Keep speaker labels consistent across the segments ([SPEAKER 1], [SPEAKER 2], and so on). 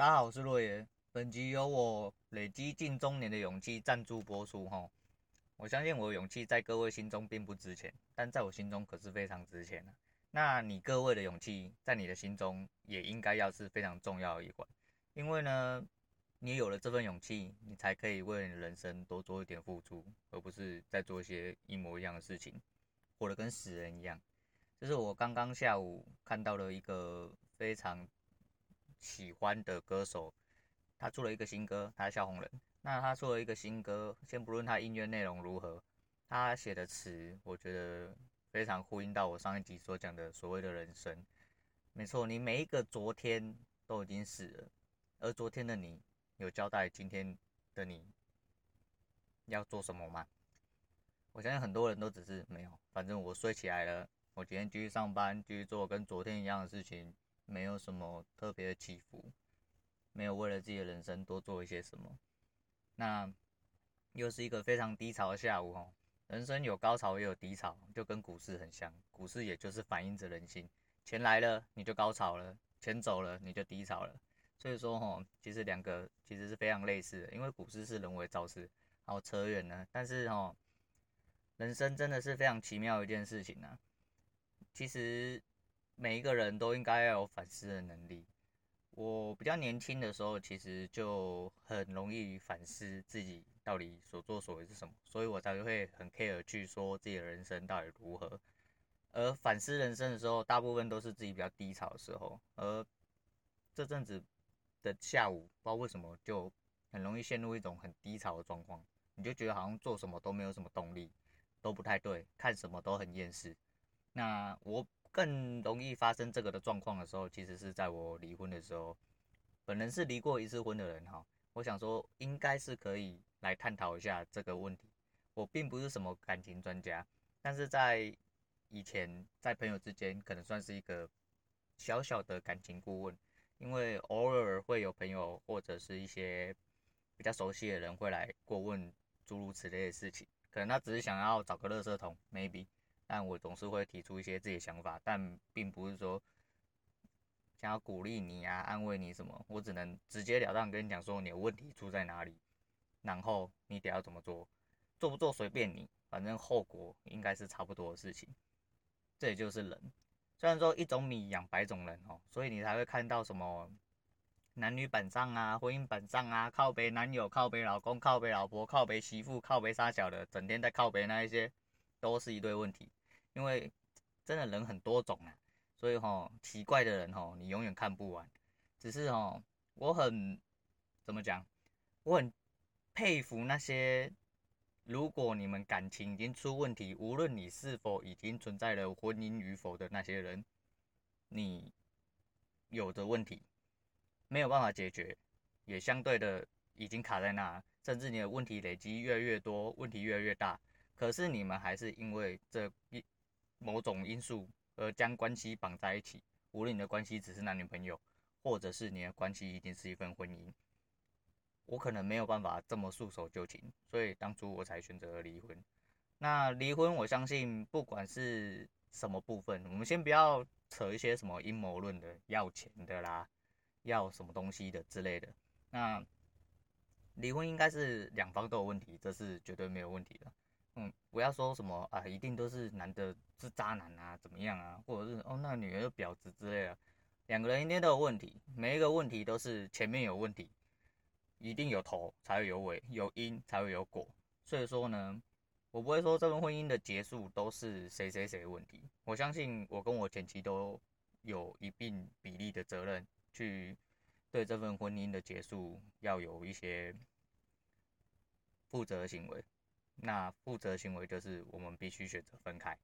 [SPEAKER 1] 大家好，我是洛爷。本集由我累积近中年的勇气赞助播出。哈，我相信我的勇气在各位心中并不值钱，但在我心中可是非常值钱的。那你各位的勇气在你的心中也应该要是非常重要的一环，因为呢，你有了这份勇气，你才可以为你人生多做一点付出，而不是在做一些一模一样的事情，活得跟死人一样。这是我刚刚下午看到了一个非常。喜欢的歌手，他出了一个新歌，他是萧红人。那他出了一个新歌，先不论他音乐内容如何，他写的词，我觉得非常呼应到我上一集所讲的所谓的人生。没错，你每一个昨天都已经死了，而昨天的你有交代今天的你要做什么吗？我相信很多人都只是没有，反正我睡起来了，我今天继续上班，继续做跟昨天一样的事情。没有什么特别的起伏，没有为了自己的人生多做一些什么。那又是一个非常低潮的下午哦。人生有高潮也有低潮，就跟股市很像。股市也就是反映着人心，钱来了你就高潮了，钱走了你就低潮了。所以说哦，其实两个其实是非常类似的，因为股市是人为造势。好扯远了，但是哦，人生真的是非常奇妙的一件事情呢。其实。每一个人都应该要有反思的能力。我比较年轻的时候，其实就很容易反思自己到底所作所为是什么，所以我才会很 care 去说自己的人生到底如何。而反思人生的时候，大部分都是自己比较低潮的时候。而这阵子的下午，不知道为什么就很容易陷入一种很低潮的状况，你就觉得好像做什么都没有什么动力，都不太对，看什么都很厌世。那我。更容易发生这个的状况的时候，其实是在我离婚的时候。本人是离过一次婚的人哈，我想说应该是可以来探讨一下这个问题。我并不是什么感情专家，但是在以前在朋友之间，可能算是一个小小的感情顾问，因为偶尔会有朋友或者是一些比较熟悉的人会来过问诸如此类的事情，可能他只是想要找个垃圾桶，maybe。但我总是会提出一些自己的想法，但并不是说想要鼓励你啊、安慰你什么。我只能直截了当跟你讲说，你的问题出在哪里，然后你得要怎么做，做不做随便你，反正后果应该是差不多的事情。这也就是人，虽然说一种米养百种人哦，所以你才会看到什么男女本上啊、婚姻本上啊，靠北男友、靠北老公、靠北老婆、靠北媳妇、靠北三小的，整天在靠北那一些，都是一堆问题。因为真的人很多种啊，所以吼奇怪的人吼你永远看不完。只是吼我很怎么讲，我很佩服那些如果你们感情已经出问题，无论你是否已经存在了婚姻与否的那些人，你有的问题没有办法解决，也相对的已经卡在那，甚至你的问题累积越来越多，问题越来越大，可是你们还是因为这一。某种因素而将关系绑在一起，无论你的关系只是男女朋友，或者是你的关系已经是一份婚姻，我可能没有办法这么束手就擒，所以当初我才选择了离婚。那离婚，我相信不管是什么部分，我们先不要扯一些什么阴谋论的，要钱的啦，要什么东西的之类的。那离婚应该是两方都有问题，这是绝对没有问题的。嗯，不要说什么啊，一定都是男的是渣男啊，怎么样啊，或者是哦，那女人婊子之类的，两个人一定都有问题，每一个问题都是前面有问题，一定有头才会有尾，有因才会有果。所以说呢，我不会说这份婚姻的结束都是谁谁谁的问题，我相信我跟我前妻都有一定比例的责任去对这份婚姻的结束要有一些负责行为。那负责行为就是我们必须选择分开，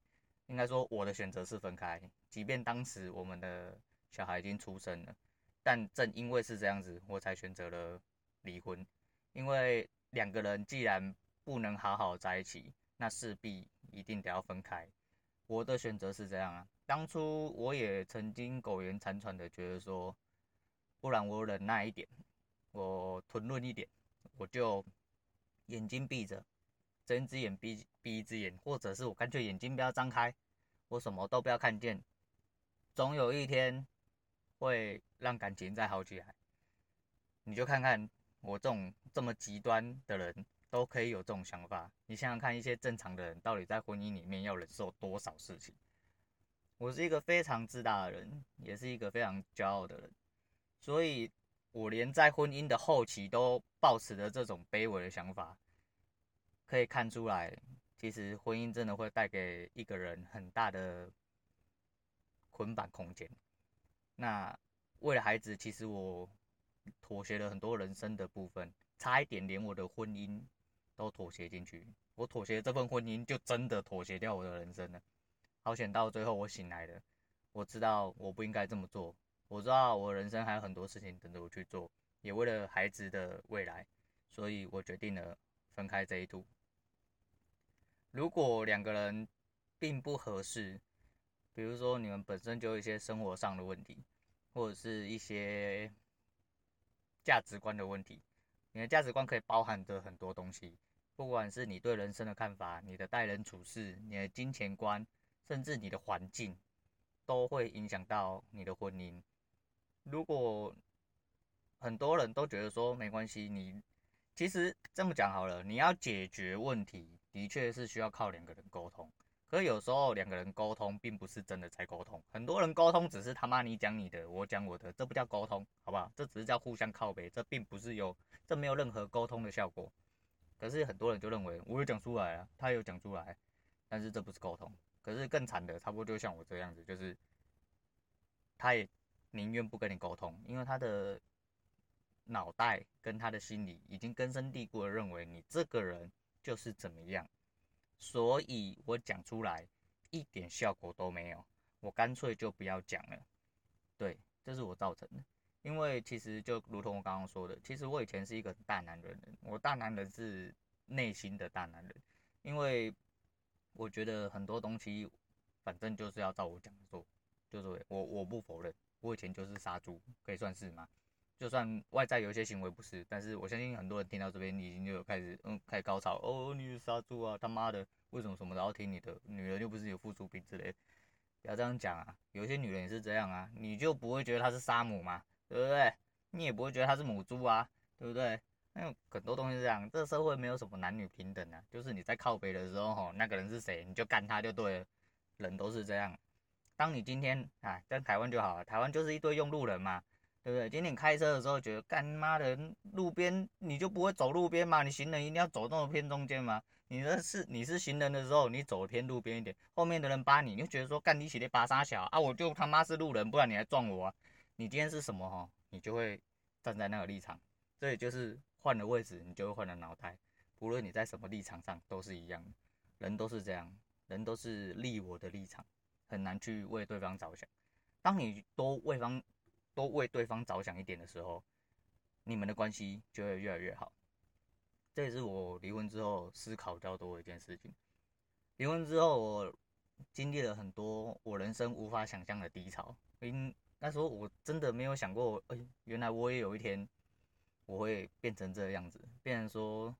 [SPEAKER 1] 应该说我的选择是分开，即便当时我们的小孩已经出生了，但正因为是这样子，我才选择了离婚。因为两个人既然不能好好在一起，那势必一定得要分开。我的选择是这样啊，当初我也曾经苟延残喘的觉得说，不然我忍耐一点，我吞忍一点，我就眼睛闭着。睁一只眼闭闭一只眼，或者是我干脆眼睛不要张开，我什么都不要看见，总有一天会让感情再好起来。你就看看我这种这么极端的人都可以有这种想法，你想想看，一些正常的人到底在婚姻里面要忍受多少事情？我是一个非常自大的人，也是一个非常骄傲的人，所以我连在婚姻的后期都抱持着这种卑微的想法，可以看出来，其实婚姻真的会带给一个人很大的捆绑空间。那为了孩子，其实我妥协了很多人生的部分，差一点连我的婚姻都妥协进去。我妥协这份婚姻，就真的妥协掉我的人生了。好险到最后我醒来了，我知道我不应该这么做。我知道我人生还有很多事情等着我去做，也为了孩子的未来，所以我决定了分开这一途。如果两个人并不合适，比如说，你们本身就有一些生活上的问题，或者是一些价值观的问题。你的价值观可以包含着很多东西，不管是你对人生的看法、你的待人处事、你的金钱观，甚至你的环境，都会影响到你的婚姻。如果很多人都觉得说没关系，你其实这么讲好了，你要解决问题，的确是需要靠两个人沟通。可有时候两个人沟通，并不是真的在沟通。很多人沟通只是他妈你讲你的，我讲我的，这不叫沟通，好不好？这只是叫互相靠北，这并不是有，这没有任何沟通的效果。可是很多人就认为我有讲出来啊，他有讲出来，但是这不是沟通。可是更惨的，差不多就像我这样子，就是他也宁愿不跟你沟通，因为他的脑袋跟他的心里已经根深蒂固的认为你这个人就是怎么样。所以我讲出来一点效果都没有，我干脆就不要讲了。对，这是我造成的。因为其实就如同我刚刚说的，其实我以前是一个大男人，我大男人是内心的大男人。因为我觉得很多东西，反正就是要照我讲的做，就是我我不否认，我以前就是杀猪，可以算是吗？就算外在有一些行为不是，但是我相信很多人听到这边，你已经就有开始嗯开始高潮哦，你是杀猪啊，他妈的，为什么什么都要听你的？女人又不是有附属品之类的，不要这样讲啊。有些女人也是这样啊，你就不会觉得她是杀母吗？对不对？你也不会觉得她是母猪啊，对不对？那很多东西是这样，这社会没有什么男女平等啊，就是你在靠北的时候吼，那个人是谁，你就干他就对了，人都是这样。当你今天啊，在台湾就好了，台湾就是一堆用路人嘛。对不对？今天你开车的时候觉得干妈的路边你就不会走路边吗？你行人一定要走那么偏中间吗？你的是你是行人的时候，你走偏路边一点，后面的人扒你，你就觉得说干你起来扒三小啊？我就他妈是路人，不然你还撞我啊？你今天是什么哈？你就会站在那个立场，这也就是换了位置，你就会换了脑袋。不论你在什么立场上都是一样，人都是这样，人都是立我的立场，很难去为对方着想。当你多为方。多为对方着想一点的时候，你们的关系就会越来越好。这也是我离婚之后思考较多的一件事情。离婚之后，我经历了很多我人生无法想象的低潮。因那时候我真的没有想过，哎，原来我也有一天我会变成这个样子，变成说，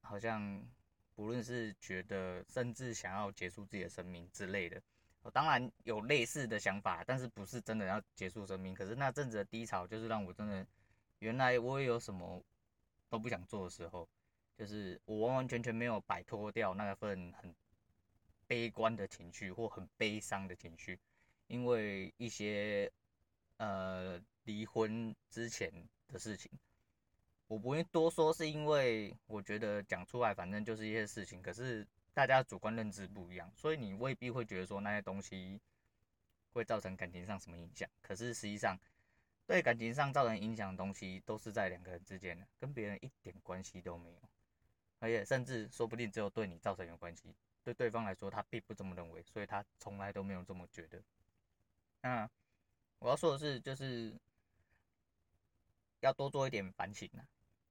[SPEAKER 1] 好像不论是觉得，甚至想要结束自己的生命之类的。我当然有类似的想法，但是不是真的要结束生命。可是那阵子的低潮，就是让我真的，原来我也有什么都不想做的时候，就是我完完全全没有摆脱掉那份很悲观的情绪或很悲伤的情绪，因为一些呃离婚之前的事情，我不会多说，是因为我觉得讲出来反正就是一些事情，可是。大家主观认知不一样，所以你未必会觉得说那些东西会造成感情上什么影响。可是实际上，对感情上造成影响的东西，都是在两个人之间的，跟别人一点关系都没有。而且甚至说不定只有对你造成有关系，对对方来说他并不这么认为，所以他从来都没有这么觉得。那我要说的是，就是要多做一点反省啊。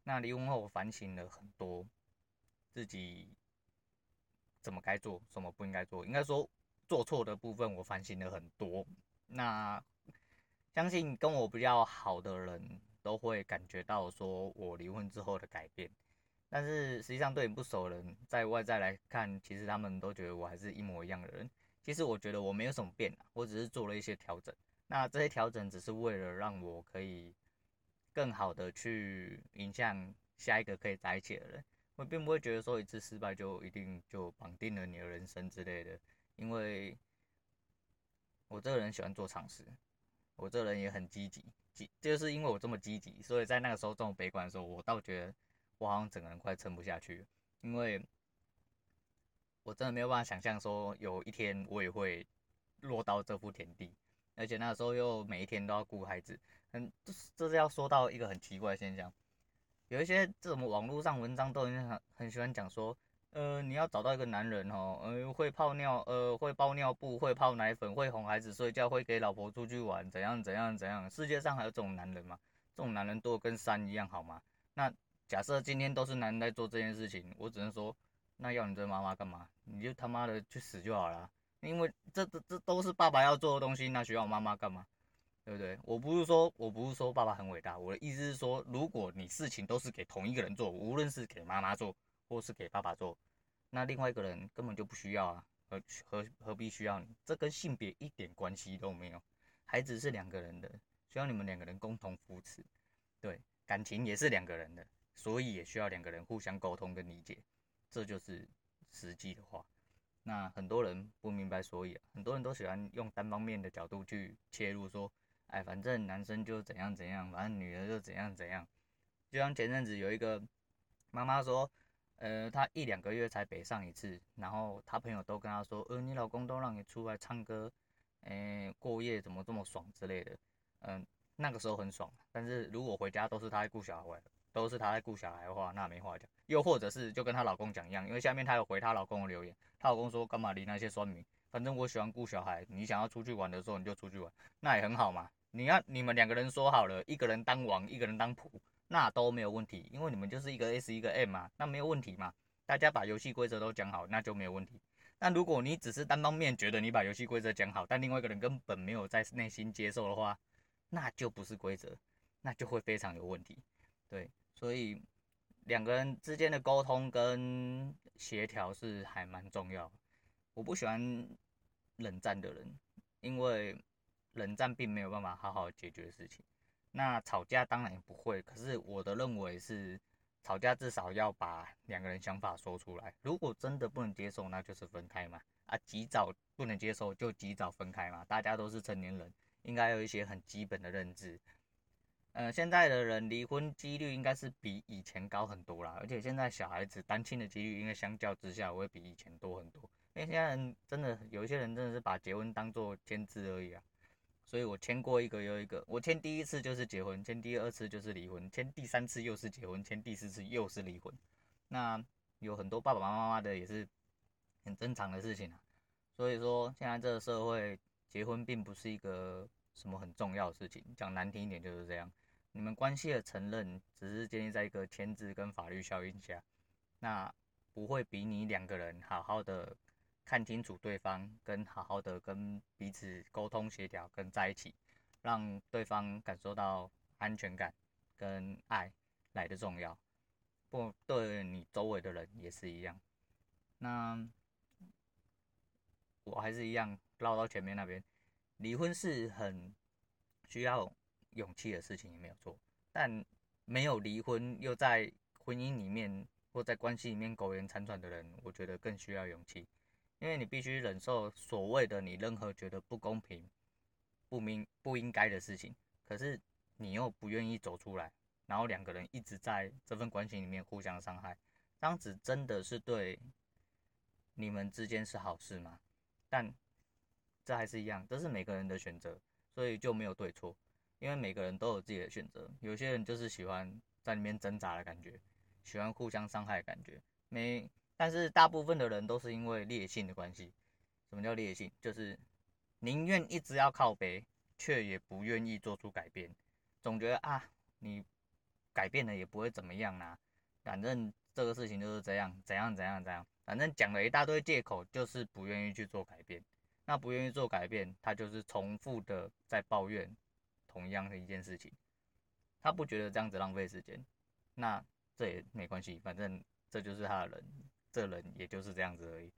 [SPEAKER 1] 那离婚后反省了很多自己。怎么该做，什么不应该做？应该说做错的部分，我反省了很多。那相信跟我比较好的人都会感觉到，说我离婚之后的改变。但是实际上对你不熟的人，在外在来看，其实他们都觉得我还是一模一样的人。其实我觉得我没有什么变啊，我只是做了一些调整。那这些调整只是为了让我可以更好的去影响下一个可以在一起的人。我并不会觉得说一次失败就一定就绑定了你的人生之类的，因为我这个人喜欢做尝试，我这个人也很积极，积就是因为我这么积极，所以在那个时候这么悲观的时候，我倒觉得我好像整个人快撑不下去，因为我真的没有办法想象说有一天我也会落到这副田地，而且那个时候又每一天都要顾孩子，很，这是这是要说到一个很奇怪的现象。有一些这种网络上文章都很很喜欢讲说，呃，你要找到一个男人哦，呃，会泡尿，呃，会包尿布，会泡奶粉，会哄孩子睡觉，会给老婆出去玩，怎样怎样怎样？世界上还有这种男人吗？这种男人多跟山一样好吗？那假设今天都是男人在做这件事情，我只能说，那要你这妈妈干嘛？你就他妈的去死就好了，因为这这这都是爸爸要做的东西，那需要妈妈干嘛？对不对？我不是说，我不是说爸爸很伟大，我的意思是说，如果你事情都是给同一个人做，无论是给妈妈做，或是给爸爸做，那另外一个人根本就不需要啊，何何何必需要你？这跟性别一点关系都没有。孩子是两个人的，需要你们两个人共同扶持。对，感情也是两个人的，所以也需要两个人互相沟通跟理解。这就是实际的话。那很多人不明白所以啊，很多人都喜欢用单方面的角度去切入说。哎，反正男生就怎样怎样，反正女的就怎样怎样。就像前阵子有一个妈妈说，呃，她一两个月才北上一次，然后她朋友都跟她说，呃，你老公都让你出来唱歌，哎，过夜怎么这么爽之类的。嗯、那个时候很爽，但是如果回家都是她在顾小孩，都是她在顾小孩的话，那没话讲。又或者是就跟她老公讲一样，因为下面她有回她老公的留言，她老公说干嘛理那些酸民，反正我喜欢顾小孩，你想要出去玩的时候你就出去玩，那也很好嘛。你要你们两个人说好了，一个人当王，一个人当仆，那都没有问题，因为你们就是一个 S 一个 M 嘛，那没有问题嘛。大家把游戏规则都讲好，那就没有问题。那如果你只是单方面觉得你把游戏规则讲好，但另外一个人根本没有在内心接受的话，那就不是规则，那就会非常有问题。对，所以两个人之间的沟通跟协调是还蛮重要。我不喜欢冷战的人，因为。冷战并没有办法好好解决事情，那吵架当然也不会。可是我的认为是，吵架至少要把两个人想法说出来。如果真的不能接受，那就是分开嘛。啊，及早不能接受就及早分开嘛。大家都是成年人，应该有一些很基本的认知。呃，现在的人离婚几率应该是比以前高很多啦，而且现在小孩子单亲的几率应该相较之下会比以前多很多。因为现在人真的有一些人真的是把结婚当做签字而已啊。所以我签过一个又一个，我签第一次就是结婚，签第二次就是离婚，签第三次又是结婚，签第四次又是离婚。那有很多爸爸妈妈的也是很正常的事情啊。所以说现在这个社会，结婚并不是一个什么很重要的事情，讲难听一点就是这样。你们关系的承认只是建立在一个签字跟法律效应下，那不会比你两个人好好的。看清楚对方，跟好好的跟彼此沟通协调，跟在一起，让对方感受到安全感跟爱来的重要。不，对你周围的人也是一样。那我还是一样绕到前面那边，离婚是很需要勇气的事情，也没有错。但没有离婚又在婚姻里面或在关系里面苟延残喘的人，我觉得更需要勇气。因为你必须忍受所谓的你任何觉得不公平、不明不应该的事情，可是你又不愿意走出来，然后两个人一直在这份关系里面互相伤害，这样子真的是对你们之间是好事吗？但这还是一样，这是每个人的选择，所以就没有对错，因为每个人都有自己的选择。有些人就是喜欢在里面挣扎的感觉，喜欢互相伤害的感觉，没。但是大部分的人都是因为劣性的关系。什么叫劣性？就是宁愿一直要靠北，却也不愿意做出改变。总觉得啊，你改变了也不会怎么样啊，反正这个事情就是这样，怎样怎样怎样，反正讲了一大堆借口，就是不愿意去做改变。那不愿意做改变，他就是重复的在抱怨同样的一件事情。他不觉得这样子浪费时间，那这也没关系，反正这就是他的人。这人也就是这样子而已，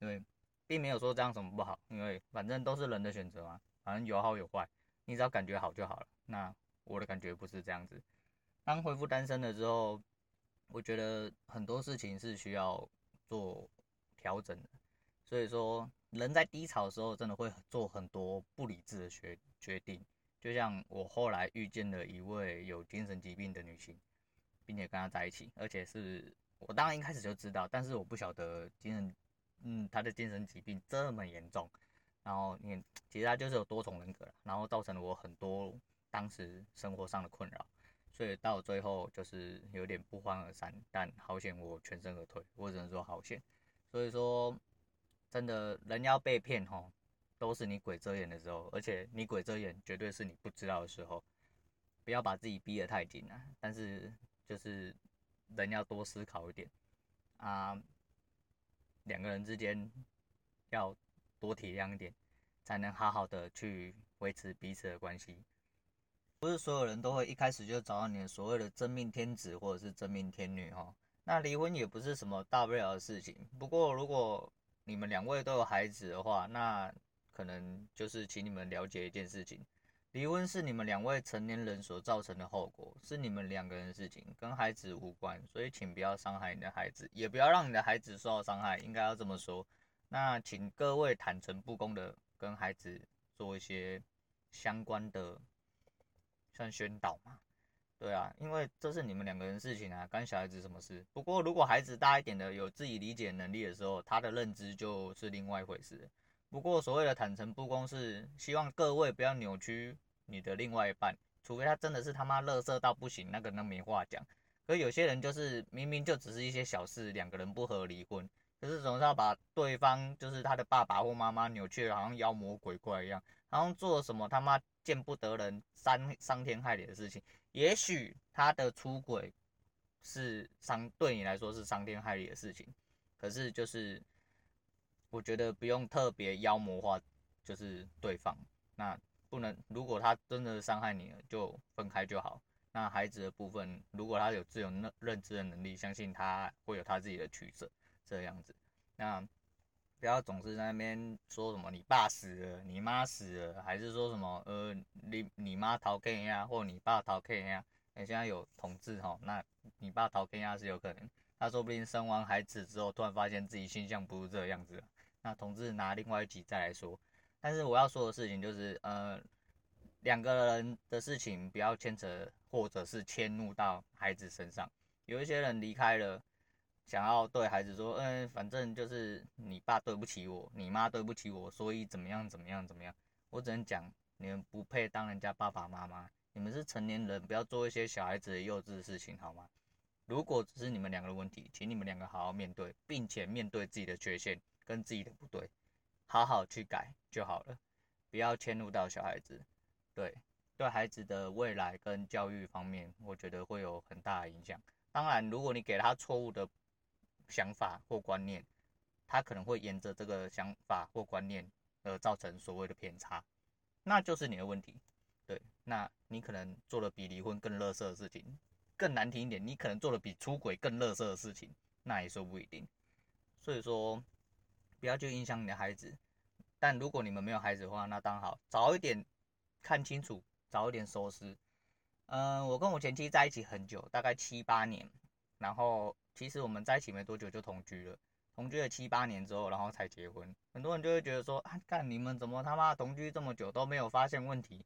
[SPEAKER 1] 因为并没有说这样什么不好，因为反正都是人的选择嘛，反正有好有坏，你只要感觉好就好了。那我的感觉不是这样子。当恢复单身了之后，我觉得很多事情是需要做调整的。所以说，人在低潮的时候，真的会做很多不理智的决决定。就像我后来遇见了一位有精神疾病的女性，并且跟她在一起，而且是我当然一开始就知道，但是我不晓得精神，嗯，他的精神疾病这么严重。然后你看其实他就是有多重人格，然后造成了我很多当时生活上的困扰。所以到最后就是有点不欢而散，但好险我全身而退，我只能说好险。所以说，真的人要被骗吼，都是你鬼遮眼的时候，而且你鬼遮眼绝对是你不知道的时候。不要把自己逼得太紧啊，但是就是人要多思考一点啊，两个人之间要多体谅一点，才能好好的去维持彼此的关系。不是所有人都会一开始就找到你所谓的真命天子或者是真命天女哈，那离婚也不是什么大不了的事情。不过如果你们两位都有孩子的话，那可能就是请你们了解一件事情：离婚是你们两位成年人所造成的后果，是你们两个人的事情，跟孩子无关。所以请不要伤害你的孩子，也不要让你的孩子受到伤害，应该要这么说。那请各位坦诚不公的跟孩子做一些相关的。算宣导嘛？对啊，因为这是你们两个人的事情啊，干小孩子什么事？不过如果孩子大一点的，有自己理解能力的时候，他的认知就是另外一回事。不过所谓的坦诚不公，是希望各位不要扭曲你的另外一半，除非他真的是他妈乐色到不行，那个那没话讲。可有些人就是明明就只是一些小事，两个人不合离婚，可是总是要把对方就是他的爸爸或妈妈扭曲好像妖魔鬼怪一样，好像做什么他妈。见不得人、伤伤天害理的事情，也许他的出轨是伤对你来说是伤天害理的事情，可是就是我觉得不用特别妖魔化，就是对方。那不能，如果他真的伤害你了，就分开就好。那孩子的部分，如果他有自由认认知的能力，相信他会有他自己的取舍，这样子。那。不要总是在那边说什么你爸死了，你妈死了，还是说什么呃你你妈逃 K 呀，或你爸逃 K 呀？你现在有同志哈，那你爸逃 K 呀是有可能，他说不定生完孩子之后突然发现自己性向不是这个样子，那同志拿另外一集再来说。但是我要说的事情就是呃两个人的事情不要牵扯或者是迁怒到孩子身上，有一些人离开了。想要对孩子说，嗯，反正就是你爸对不起我，你妈对不起我，所以怎么样怎么样怎么样。我只能讲，你们不配当人家爸爸妈妈，你们是成年人，不要做一些小孩子的幼稚的事情，好吗？如果只是你们两个的问题，请你们两个好好面对，并且面对自己的缺陷跟自己的不对，好好去改就好了，不要迁怒到小孩子。对，对孩子的未来跟教育方面，我觉得会有很大的影响。当然，如果你给他错误的。想法或观念，他可能会沿着这个想法或观念而造成所谓的偏差，那就是你的问题。对，那你可能做了比离婚更垃圾的事情，更难听一点，你可能做了比出轨更垃圾的事情，那也说不一定。所以说，不要去影响你的孩子。但如果你们没有孩子的话，那当好，早一点看清楚，早一点收拾。嗯，我跟我前妻在一起很久，大概七八年，然后。其实我们在一起没多久就同居了，同居了七八年之后，然后才结婚。很多人就会觉得说，啊，干你们怎么他妈同居这么久都没有发现问题？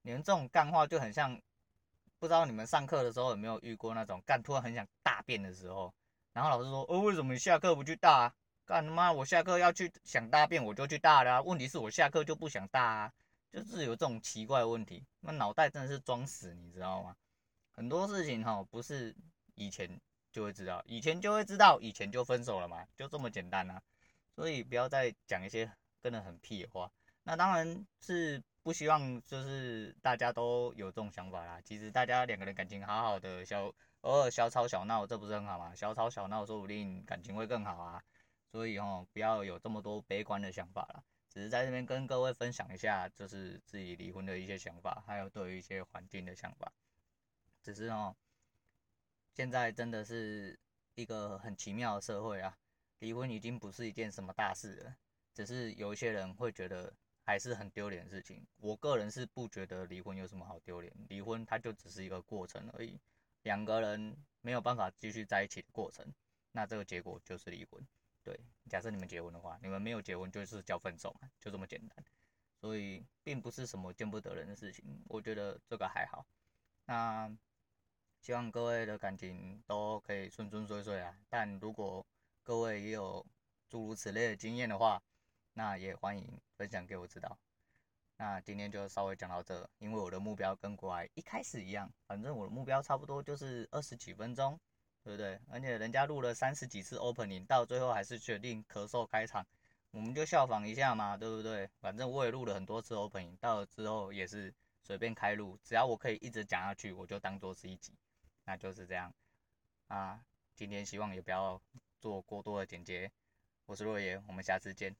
[SPEAKER 1] 你们这种干话就很像，不知道你们上课的时候有没有遇过那种干突然很想大便的时候，然后老师说，哦，为什么你下课不去大啊？干他妈我下课要去想大便我就去大了啊，问题是我下课就不想大啊，就是有这种奇怪的问题，那脑袋真的是装死，你知道吗？很多事情哈，不是以前。就会知道，以前就会知道，以前就分手了嘛，就这么简单啊。所以不要再讲一些真的很屁的话。那当然是不希望，就是大家都有这种想法啦。其实大家两个人感情好好的，小偶尔小吵小闹，这不是很好吗？小吵小闹，说不定感情会更好啊。所以哦，不要有这么多悲观的想法啦。只是在这边跟各位分享一下，就是自己离婚的一些想法，还有对于一些环境的想法。只是哦。现在真的是一个很奇妙的社会啊！离婚已经不是一件什么大事了，只是有一些人会觉得还是很丢脸的事情。我个人是不觉得离婚有什么好丢脸，离婚它就只是一个过程而已，两个人没有办法继续在一起的过程，那这个结果就是离婚。对，假设你们结婚的话，你们没有结婚就是叫分手嘛，就这么简单。所以并不是什么见不得人的事情，我觉得这个还好。那希望各位的感情都可以顺顺遂遂啊。但如果各位也有诸如此类的经验的话，那也欢迎分享给我知道。那今天就稍微讲到这，因为我的目标跟国外一开始一样，反正我的目标差不多就是二十几分钟，对不对？而且人家录了三十几次 opening，到最后还是决定咳嗽开场。我们就效仿一下嘛，对不对？反正我也录了很多次 opening，到了之后也是随便开录，只要我可以一直讲下去，我就当做是一集，那就是这样啊。今天希望也不要做过多的剪接，我是若爷，我们下次见。